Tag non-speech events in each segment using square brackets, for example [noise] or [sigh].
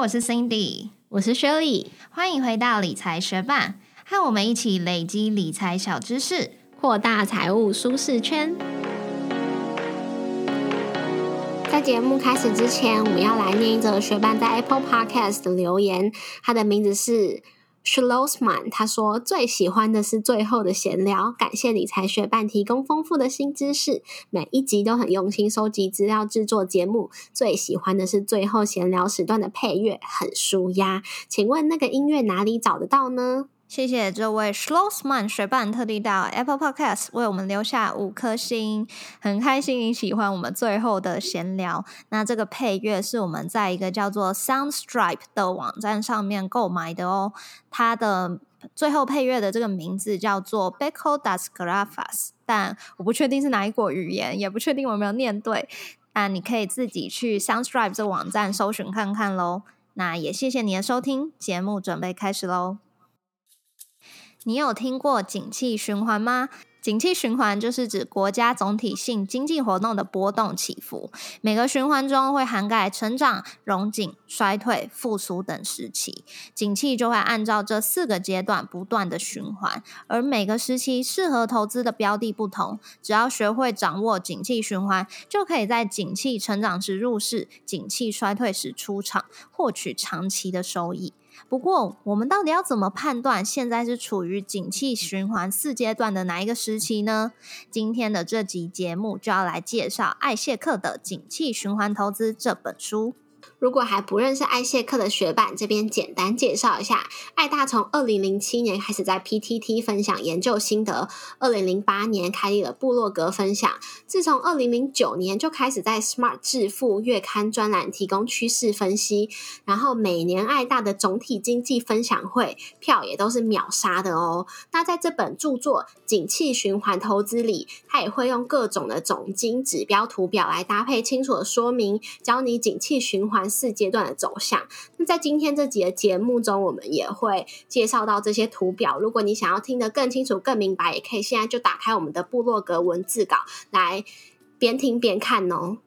我是 Cindy，我是 Shirley，欢迎回到理财学霸，和我们一起累积理财小知识，扩大财务舒适圈。在节目开始之前，我们要来念一则学霸在 Apple Podcast 的留言，他的名字是。Schlossman，他说最喜欢的是最后的闲聊，感谢理财学伴提供丰富的新知识，每一集都很用心收集资料制作节目。最喜欢的是最后闲聊时段的配乐，很舒压。请问那个音乐哪里找得到呢？谢谢这位 Schlossman 学伴特地到 Apple Podcast 为我们留下五颗星，很开心你喜欢我们最后的闲聊。那这个配乐是我们在一个叫做 Soundstripe 的网站上面购买的哦。它的最后配乐的这个名字叫做 Beko das Grafas，但我不确定是哪一国语言，也不确定我有没有念对。那你可以自己去 Soundstripe 这个网站搜寻看看喽。那也谢谢你的收听，节目准备开始喽。你有听过景气循环吗？景气循环就是指国家总体性经济活动的波动起伏，每个循环中会涵盖成长、融景、衰退、复苏等时期。景气就会按照这四个阶段不断的循环，而每个时期适合投资的标的不同。只要学会掌握景气循环，就可以在景气成长时入市，景气衰退时出场，获取长期的收益。不过，我们到底要怎么判断现在是处于景气循环四阶段的哪一个时期呢？今天的这集节目就要来介绍艾谢克的《景气循环投资》这本书。如果还不认识艾谢克的学伴，这边简单介绍一下：艾大从二零零七年开始在 PTT 分享研究心得，二零零八年开立了部落格分享，自从二零零九年就开始在 Smart 致富月刊专栏提供趋势分析，然后每年艾大的总体经济分享会票也都是秒杀的哦。那在这本著作《景气循环投资》里，他也会用各种的总金指标图表来搭配清楚的说明，教你景气循环。四阶段的走向。那在今天这集的节目中，我们也会介绍到这些图表。如果你想要听得更清楚、更明白，也可以现在就打开我们的部落格文字稿来边听边看哦。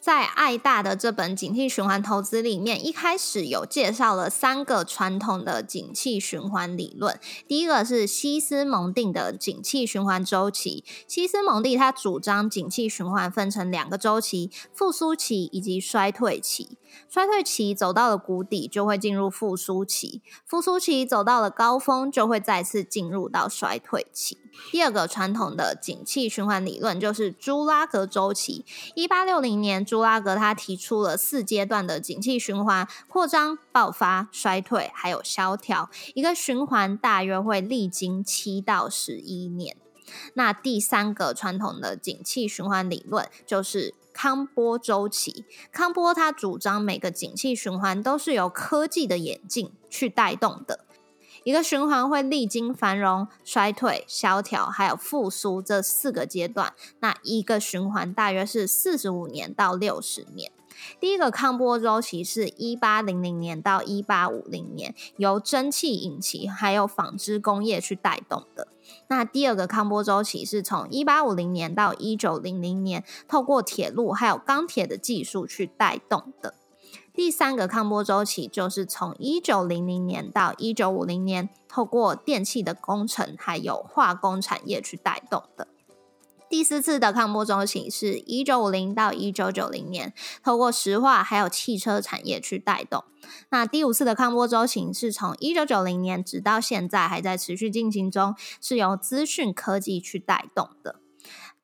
在爱大的这本景气循环投资里面，一开始有介绍了三个传统的景气循环理论。第一个是西斯蒙定的景气循环周期。西斯蒙蒂他主张景气循环分成两个周期：复苏期以及衰退期。衰退期走到了谷底，就会进入复苏期；复苏期走到了高峰，就会再次进入到衰退期。第二个传统的景气循环理论就是朱拉格周期。一八六零年，朱拉格他提出了四阶段的景气循环：扩张、爆发、衰退，还有萧条。一个循环大约会历经七到十一年。那第三个传统的景气循环理论就是康波周期。康波他主张每个景气循环都是由科技的演进去带动的。一个循环会历经繁荣、衰退、萧条，还有复苏这四个阶段。那一个循环大约是四十五年到六十年。第一个康波周期是一八零零年到一八五零年，由蒸汽引擎还有纺织工业去带动的。那第二个康波周期是从一八五零年到一九零零年，透过铁路还有钢铁的技术去带动的。第三个康波周期就是从一九零零年到一九五零年，透过电气的工程还有化工产业去带动的。第四次的康波周期是一九五零到一九九零年，透过石化还有汽车产业去带动。那第五次的康波周期是从一九九零年直到现在还在持续进行中，是由资讯科技去带动的。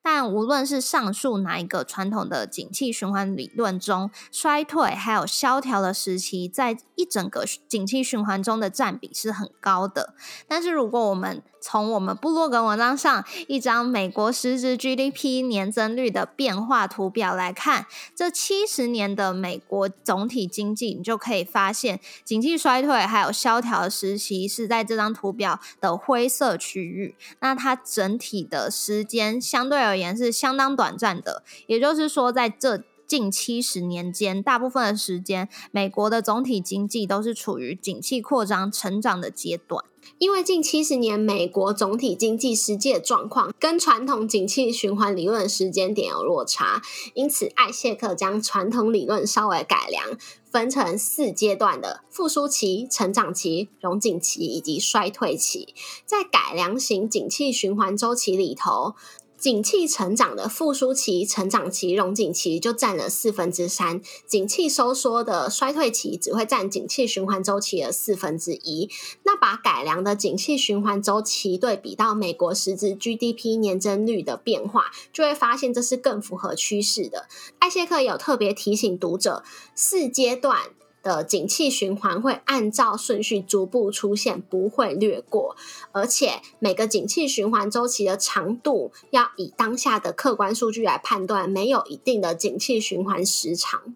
但无论是上述哪一个传统的景气循环理论中，衰退还有萧条的时期，在一整个景气循环中的占比是很高的。但是如果我们从我们部落格文章上一张美国实质 GDP 年增率的变化图表来看，这七十年的美国总体经济，你就可以发现，景气衰退还有萧条的时期是在这张图表的灰色区域。那它整体的时间相对而言是相当短暂的，也就是说，在这近七十年间，大部分的时间，美国的总体经济都是处于景气扩张成长的阶段。因为近七十年美国总体经济实际的状况跟传统景气循环理论时间点有落差，因此艾谢克将传统理论稍微改良，分成四阶段的复苏期、成长期、荣景期以及衰退期。在改良型景气循环周期里头。景气成长的复苏期、成长期、荣景期就占了四分之三，景气收缩的衰退期只会占景气循环周期的四分之一。那把改良的景气循环周期对比到美国实质 GDP 年增率的变化，就会发现这是更符合趋势的。艾谢克有特别提醒读者，四阶段。的景气循环会按照顺序逐步出现，不会略过。而且每个景气循环周期的长度要以当下的客观数据来判断，没有一定的景气循环时长。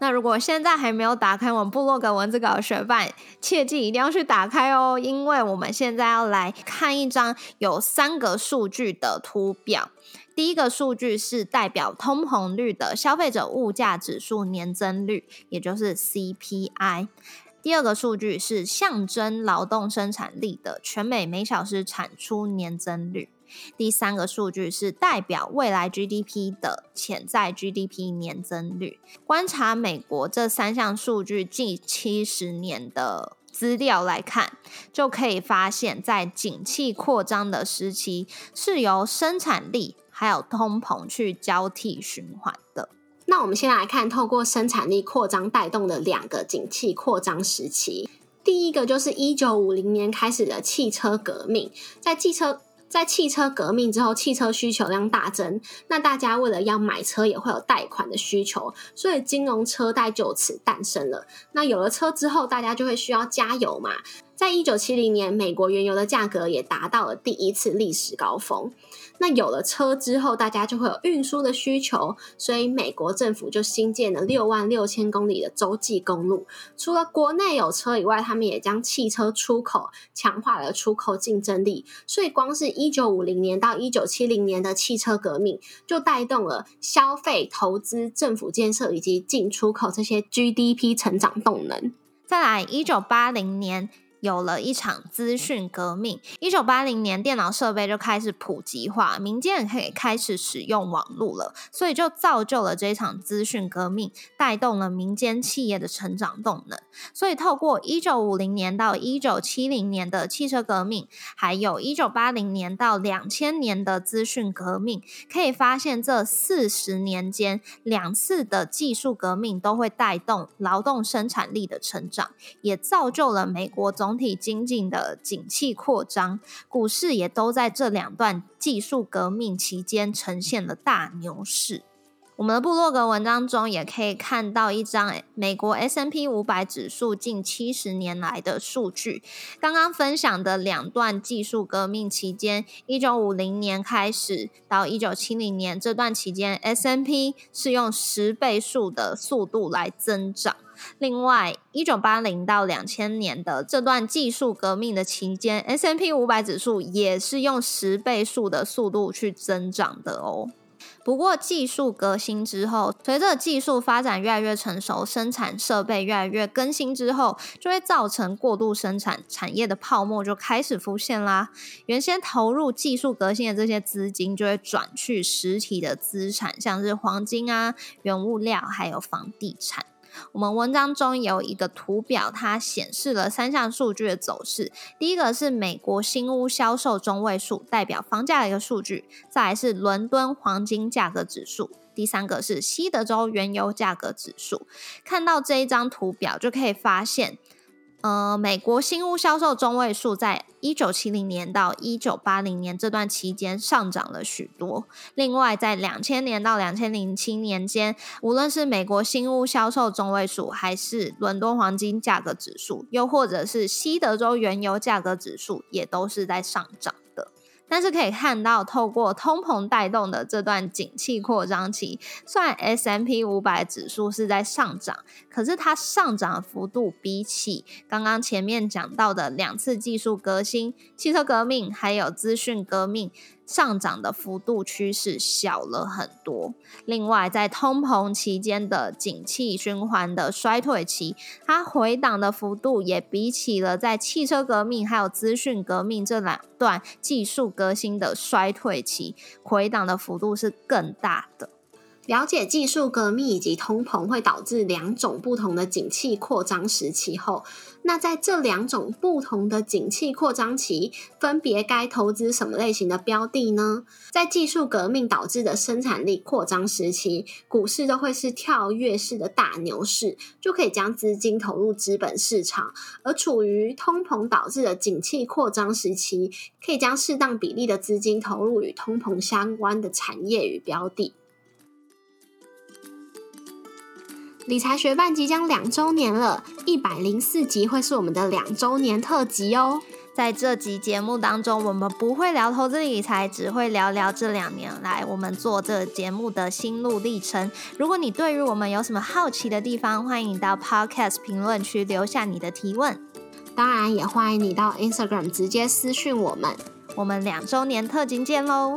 那如果现在还没有打开我们部落格文字稿的学伴，切记一定要去打开哦，因为我们现在要来看一张有三个数据的图表。第一个数据是代表通膨率的消费者物价指数年增率，也就是 CPI。第二个数据是象征劳动生产力的全美每小时产出年增率。第三个数据是代表未来 GDP 的潜在 GDP 年增率。观察美国这三项数据近七十年的资料来看，就可以发现，在景气扩张的时期，是由生产力还有通膨去交替循环的。那我们先来看，透过生产力扩张带动的两个景气扩张时期。第一个就是一九五零年开始的汽车革命，在汽车在汽车革命之后，汽车需求量大增，那大家为了要买车，也会有贷款的需求，所以金融车贷就此诞生了。那有了车之后，大家就会需要加油嘛。在一九七零年，美国原油的价格也达到了第一次历史高峰。那有了车之后，大家就会有运输的需求，所以美国政府就新建了六万六千公里的洲际公路。除了国内有车以外，他们也将汽车出口强化了出口竞争力。所以，光是一九五零年到一九七零年的汽车革命，就带动了消费、投资、政府建设以及进出口这些 GDP 成长动能。再来，一九八零年。有了一场资讯革命。一九八零年，电脑设备就开始普及化，民间也可以开始使用网络了，所以就造就了这场资讯革命，带动了民间企业的成长动能。所以，透过一九五零年到一九七零年的汽车革命，还有一九八零年到两千年的资讯革命，可以发现这四十年间两次的技术革命都会带动劳动生产力的成长，也造就了美国总。总体经济的景气扩张，股市也都在这两段技术革命期间呈现了大牛市。我们的部落格文章中也可以看到一张美国 S N P 五百指数近七十年来的数据。刚刚分享的两段技术革命期间，一九五零年开始到一九七零年这段期间，S N P 是用十倍数的速度来增长。另外，一九八零到两千年的这段技术革命的期间，S M P 五百指数也是用十倍数的速度去增长的哦。不过，技术革新之后，随着技术发展越来越成熟，生产设备越来越更新之后，就会造成过度生产产业的泡沫就开始浮现啦。原先投入技术革新的这些资金，就会转去实体的资产，像是黄金啊、原物料，还有房地产。我们文章中有一个图表，它显示了三项数据的走势。第一个是美国新屋销售中位数，代表房价的一个数据；再来是伦敦黄金价格指数；第三个是西德州原油价格指数。看到这一张图表，就可以发现。呃，美国新屋销售中位数在一九七零年到一九八零年这段期间上涨了许多。另外，在两千年到两千零七年间，无论是美国新屋销售中位数，还是伦敦黄金价格指数，又或者是西德州原油价格指数，也都是在上涨。但是可以看到，透过通膨带动的这段景气扩张期，虽然 S M P 五百指数是在上涨，可是它上涨幅度比起刚刚前面讲到的两次技术革新、汽车革命还有资讯革命上涨的幅度趋势小了很多。另外，在通膨期间的景气循环的衰退期，它回档的幅度也比起了在汽车革命还有资讯革命这两段技术革新的衰退期，回档的幅度是更大的。了解技术革命以及通膨会导致两种不同的景气扩张时期后，那在这两种不同的景气扩张期，分别该投资什么类型的标的呢？在技术革命导致的生产力扩张时期，股市都会是跳跃式的大牛市，就可以将资金投入资本市场；而处于通膨导致的景气扩张时期，可以将适当比例的资金投入与通膨相关的产业与标的。理财学办即将两周年了，一百零四集会是我们的两周年特辑哦。在这集节目当中，我们不会聊投资理财，只会聊聊这两年来我们做这节目的心路历程。如果你对于我们有什么好奇的地方，欢迎到 Podcast 评论区留下你的提问。当然，也欢迎你到 Instagram 直接私讯我们。我们两周年特辑见喽！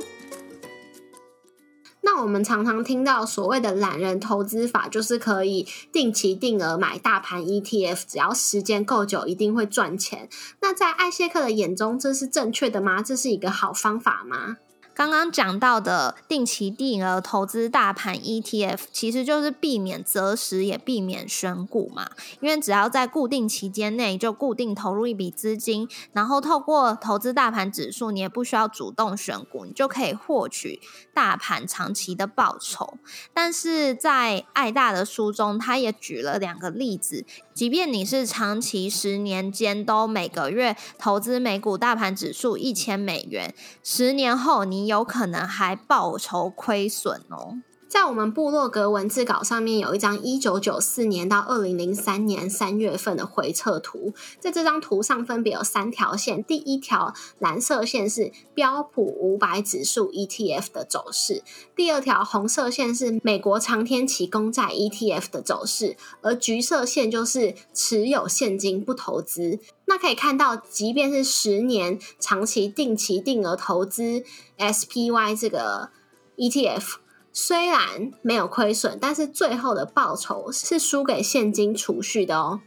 那我们常常听到所谓的懒人投资法，就是可以定期定额买大盘 ETF，只要时间够久，一定会赚钱。那在艾谢克的眼中，这是正确的吗？这是一个好方法吗？刚刚讲到的定期定额投资大盘 ETF，其实就是避免择时，也避免选股嘛。因为只要在固定期间内就固定投入一笔资金，然后透过投资大盘指数，你也不需要主动选股，你就可以获取大盘长期的报酬。但是在爱大的书中，他也举了两个例子。即便你是长期十年间都每个月投资美股大盘指数一千美元，十年后你有可能还报酬亏损哦。在我们部落格文字稿上面有一张一九九四年到二零零三年三月份的回测图，在这张图上分别有三条线，第一条蓝色线是标普五百指数 ETF 的走势，第二条红色线是美国长天期公债 ETF 的走势，而橘色线就是持有现金不投资。那可以看到，即便是十年长期定期定额投资 SPY 这个 ETF。虽然没有亏损，但是最后的报酬是输给现金储蓄的哦。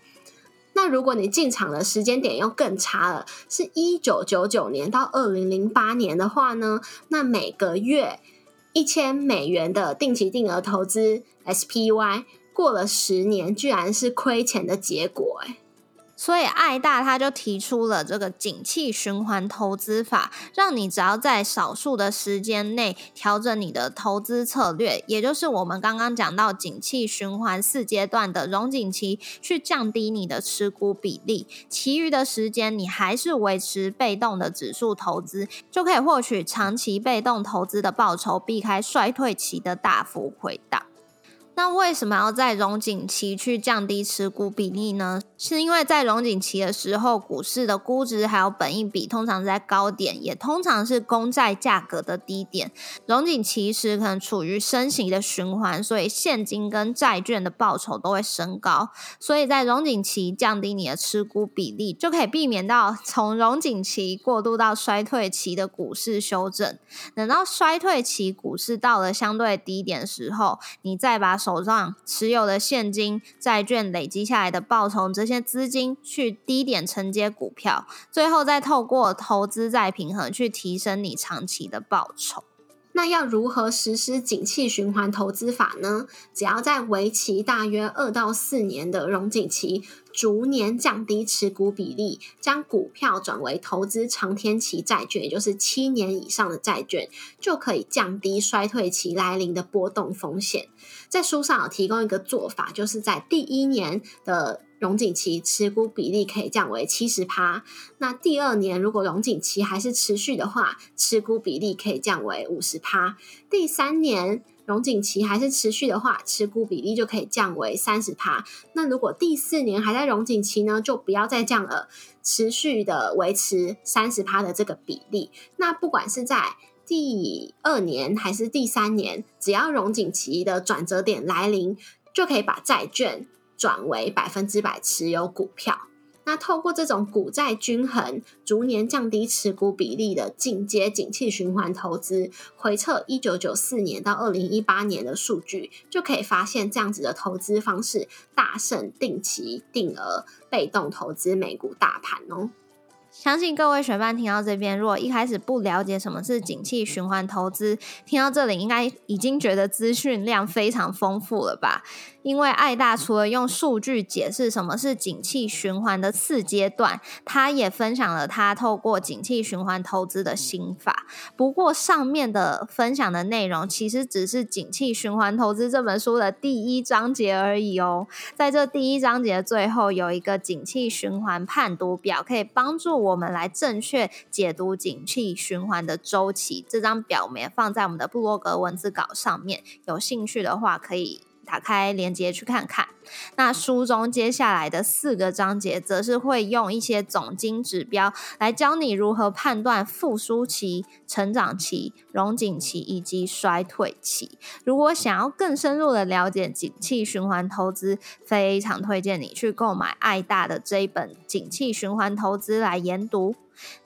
那如果你进场的时间点又更差了，是一九九九年到二零零八年的话呢？那每个月一千美元的定期定额投资 SPY，过了十年，居然是亏钱的结果哎。所以爱大他就提出了这个景气循环投资法，让你只要在少数的时间内调整你的投资策略，也就是我们刚刚讲到景气循环四阶段的融景期，去降低你的持股比例，其余的时间你还是维持被动的指数投资，就可以获取长期被动投资的报酬，避开衰退期的大幅回档。那为什么要在融景期去降低持股比例呢？是因为在融景期的时候，股市的估值还有本益比通常在高点，也通常是公债价格的低点。融景期时可能处于升息的循环，所以现金跟债券的报酬都会升高。所以在融景期降低你的持股比例，就可以避免到从融景期过渡到衰退期的股市修正。等到衰退期股市到了相对低点时候，你再把手上持有的现金、债券累积下来的报酬，这些资金去低点承接股票，最后再透过投资再平衡去提升你长期的报酬。那要如何实施景气循环投资法呢？只要在为期大约二到四年的融景期，逐年降低持股比例，将股票转为投资长天期债券，也就是七年以上的债券，就可以降低衰退期来临的波动风险。在书上有提供一个做法，就是在第一年的。融景期持股比例可以降为七十趴，那第二年如果融景期还是持续的话，持股比例可以降为五十趴。第三年融景期还是持续的话，持股比例就可以降为三十趴。那如果第四年还在融景期呢，就不要再降了，持续的维持三十趴的这个比例。那不管是在第二年还是第三年，只要融景期的转折点来临，就可以把债券。转为百分之百持有股票。那透过这种股债均衡、逐年降低持股比例的进阶景气循环投资，回测一九九四年到二零一八年的数据，就可以发现这样子的投资方式大胜定期定额被动投资美股大盘哦。相信各位学伴听到这边，如果一开始不了解什么是景气循环投资，听到这里应该已经觉得资讯量非常丰富了吧？因为爱大除了用数据解释什么是景气循环的四阶段，他也分享了他透过景气循环投资的心法。不过上面的分享的内容其实只是《景气循环投资》这本书的第一章节而已哦。在这第一章节最后有一个景气循环判读表，可以帮助我们来正确解读景气循环的周期。这张表我们也放在我们的布洛格文字稿上面，有兴趣的话可以。打开链接去看看。那书中接下来的四个章节，则是会用一些总经指标来教你如何判断复苏期、成长期、荣景期以及衰退期。如果想要更深入的了解景气循环投资，非常推荐你去购买爱大的这一本《景气循环投资》来研读。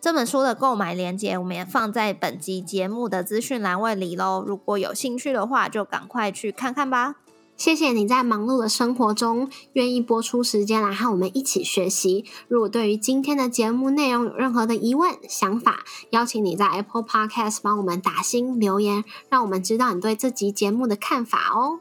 这本书的购买链接，我们也放在本集节目的资讯栏位里喽。如果有兴趣的话，就赶快去看看吧。谢谢你在忙碌的生活中愿意播出时间来和我们一起学习。如果对于今天的节目内容有任何的疑问、想法，邀请你在 Apple Podcast 帮我们打新留言，让我们知道你对这集节目的看法哦。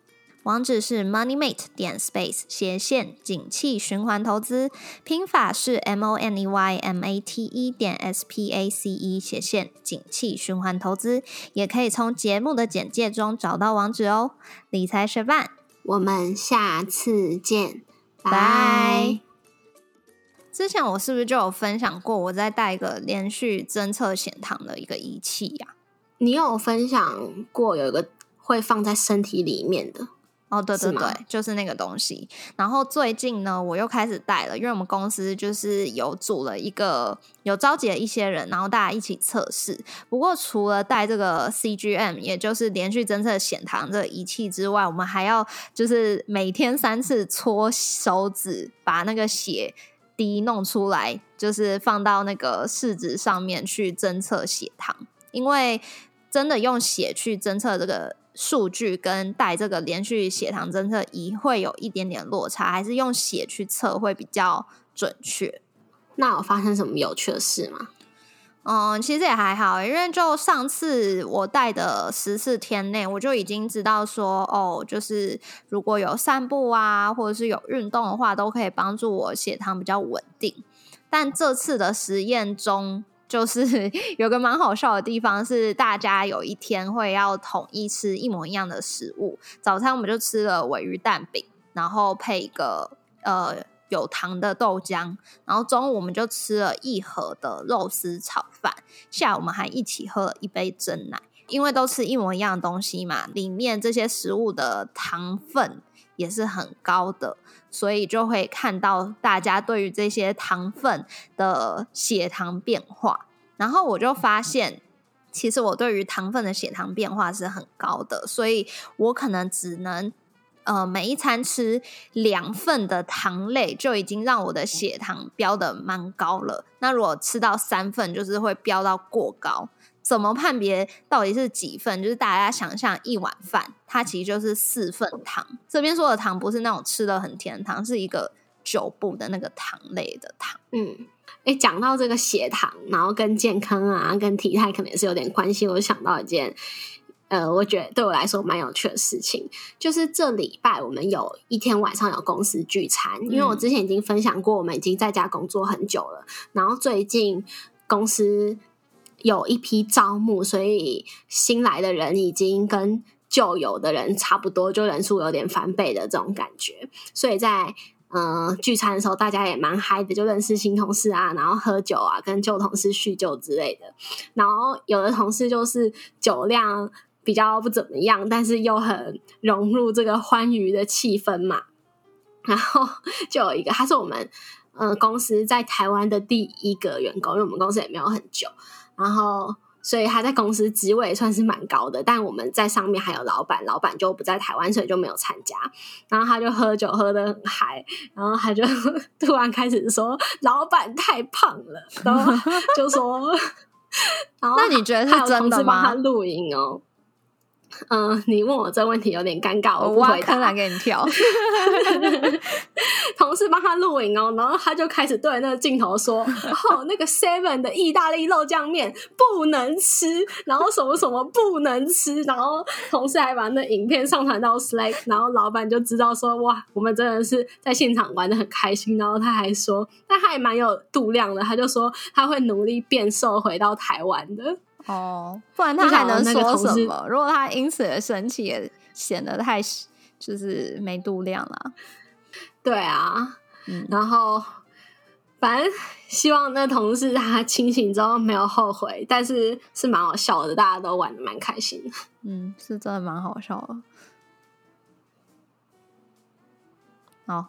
网址是 moneymate 点 space 斜线景气循环投资，拼法是 m o n e y m a t e 点 s p a c e 斜线景气循环投资，也可以从节目的简介中找到网址哦。理财学伴，我们下次见，拜。之前我是不是就有分享过，我在带一个连续侦测血糖的一个仪器呀？你有分享过有一个会放在身体里面的？哦，对对对，就是那个东西。然后最近呢，我又开始带了，因为我们公司就是有组了一个，有召集了一些人，然后大家一起测试。不过除了带这个 CGM，也就是连续侦测血糖这个仪器之外，我们还要就是每天三次搓手指，把那个血滴弄出来，就是放到那个试纸上面去侦测血糖。因为真的用血去侦测这个。数据跟带这个连续血糖侦测仪会有一点点落差，还是用血去测会比较准确？那有发生什么有趣的事吗？嗯，其实也还好，因为就上次我带的十四天内，我就已经知道说，哦，就是如果有散步啊，或者是有运动的话，都可以帮助我血糖比较稳定。但这次的实验中，就是 [laughs] 有个蛮好笑的地方，是大家有一天会要统一吃一模一样的食物。早餐我们就吃了尾鱼蛋饼，然后配一个呃有糖的豆浆。然后中午我们就吃了一盒的肉丝炒饭。下午我们还一起喝了一杯真奶，因为都吃一模一样的东西嘛，里面这些食物的糖分也是很高的。所以就会看到大家对于这些糖分的血糖变化，然后我就发现，其实我对于糖分的血糖变化是很高的，所以我可能只能呃每一餐吃两份的糖类，就已经让我的血糖飙的蛮高了。那如果吃到三份，就是会飙到过高。怎么判别到底是几份？就是大家想象一碗饭，它其实就是四份糖。这边说的糖不是那种吃的很甜的糖，是一个酒部的那个糖类的糖。嗯，哎，讲到这个血糖，然后跟健康啊、跟体态可能也是有点关系。我就想到一件，呃，我觉得对我来说蛮有趣的事情，就是这礼拜我们有一天晚上有公司聚餐，因为我之前已经分享过，我们已经在家工作很久了，然后最近公司。有一批招募，所以新来的人已经跟旧有的人差不多，就人数有点翻倍的这种感觉。所以在嗯聚餐的时候，大家也蛮嗨的，就认识新同事啊，然后喝酒啊，跟旧同事叙旧之类的。然后有的同事就是酒量比较不怎么样，但是又很融入这个欢愉的气氛嘛。然后就有一个，他是我们呃公司在台湾的第一个员工，因为我们公司也没有很久，然后所以他在公司职位算是蛮高的。但我们在上面还有老板，老板就不在台湾，所以就没有参加。然后他就喝酒喝的很嗨，然后他就 [laughs] 突然开始说老板太胖了，然后 [laughs] 就说，[laughs] 然后那你觉得是真的吗？他录音哦。嗯，[laughs] 你问我这问题有点尴尬，我不回答。来给你跳。[laughs] 同事帮他录影哦，然后他就开始对那个镜头说：“哦，那个 Seven 的意大利肉酱面不能吃，然后什么什么不能吃。”然后同事还把那影片上传到 Slack，然后老板就知道说：“哇，我们真的是在现场玩的很开心。”然后他还说：“但他也蛮有度量的，他就说他会努力变瘦回到台湾的。”哦，不然他还能说什么？如果他因此而生气，也显得太就是没度量了。[laughs] 对啊，嗯，然后反正希望那同事他清醒之后没有后悔，但是是蛮好笑的，大家都玩的蛮开心。嗯，是真的蛮好笑的。好。